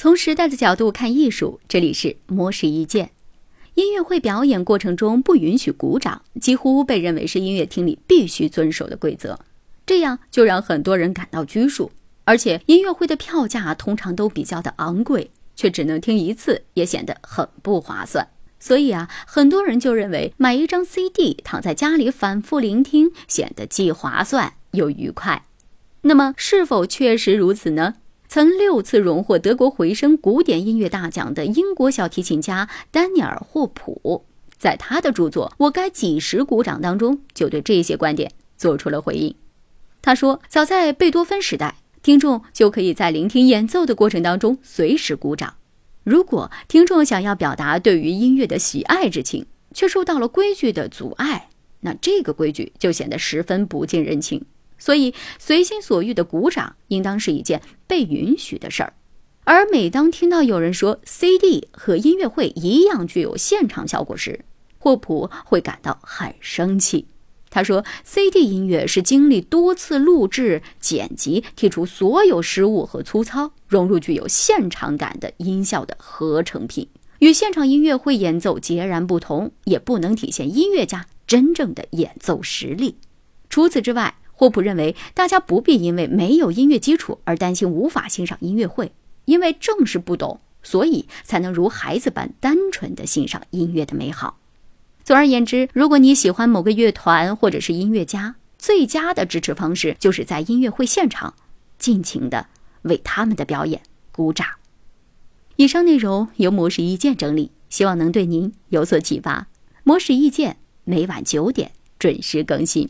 从时代的角度看艺术，这里是魔石一见。音乐会表演过程中不允许鼓掌，几乎被认为是音乐厅里必须遵守的规则。这样就让很多人感到拘束，而且音乐会的票价通常都比较的昂贵，却只能听一次，也显得很不划算。所以啊，很多人就认为买一张 CD 躺在家里反复聆听，显得既划算又愉快。那么，是否确实如此呢？曾六次荣获德国回声古典音乐大奖的英国小提琴家丹尼尔·霍普，在他的著作《我该几时鼓掌》当中，就对这些观点做出了回应。他说：“早在贝多芬时代，听众就可以在聆听演奏的过程当中随时鼓掌。如果听众想要表达对于音乐的喜爱之情，却受到了规矩的阻碍，那这个规矩就显得十分不近人情。”所以，随心所欲的鼓掌应当是一件被允许的事儿。而每当听到有人说 CD 和音乐会一样具有现场效果时，霍普会感到很生气。他说：“CD 音乐是经历多次录制、剪辑，剔除所有失误和粗糙，融入具有现场感的音效的合成品，与现场音乐会演奏截然不同，也不能体现音乐家真正的演奏实力。除此之外。”霍普认为，大家不必因为没有音乐基础而担心无法欣赏音乐会，因为正是不懂，所以才能如孩子般单纯地欣赏音乐的美好。总而言之，如果你喜欢某个乐团或者是音乐家，最佳的支持方式就是在音乐会现场尽情地为他们的表演鼓掌。以上内容由模式意见整理，希望能对您有所启发。模式意见每晚九点准时更新。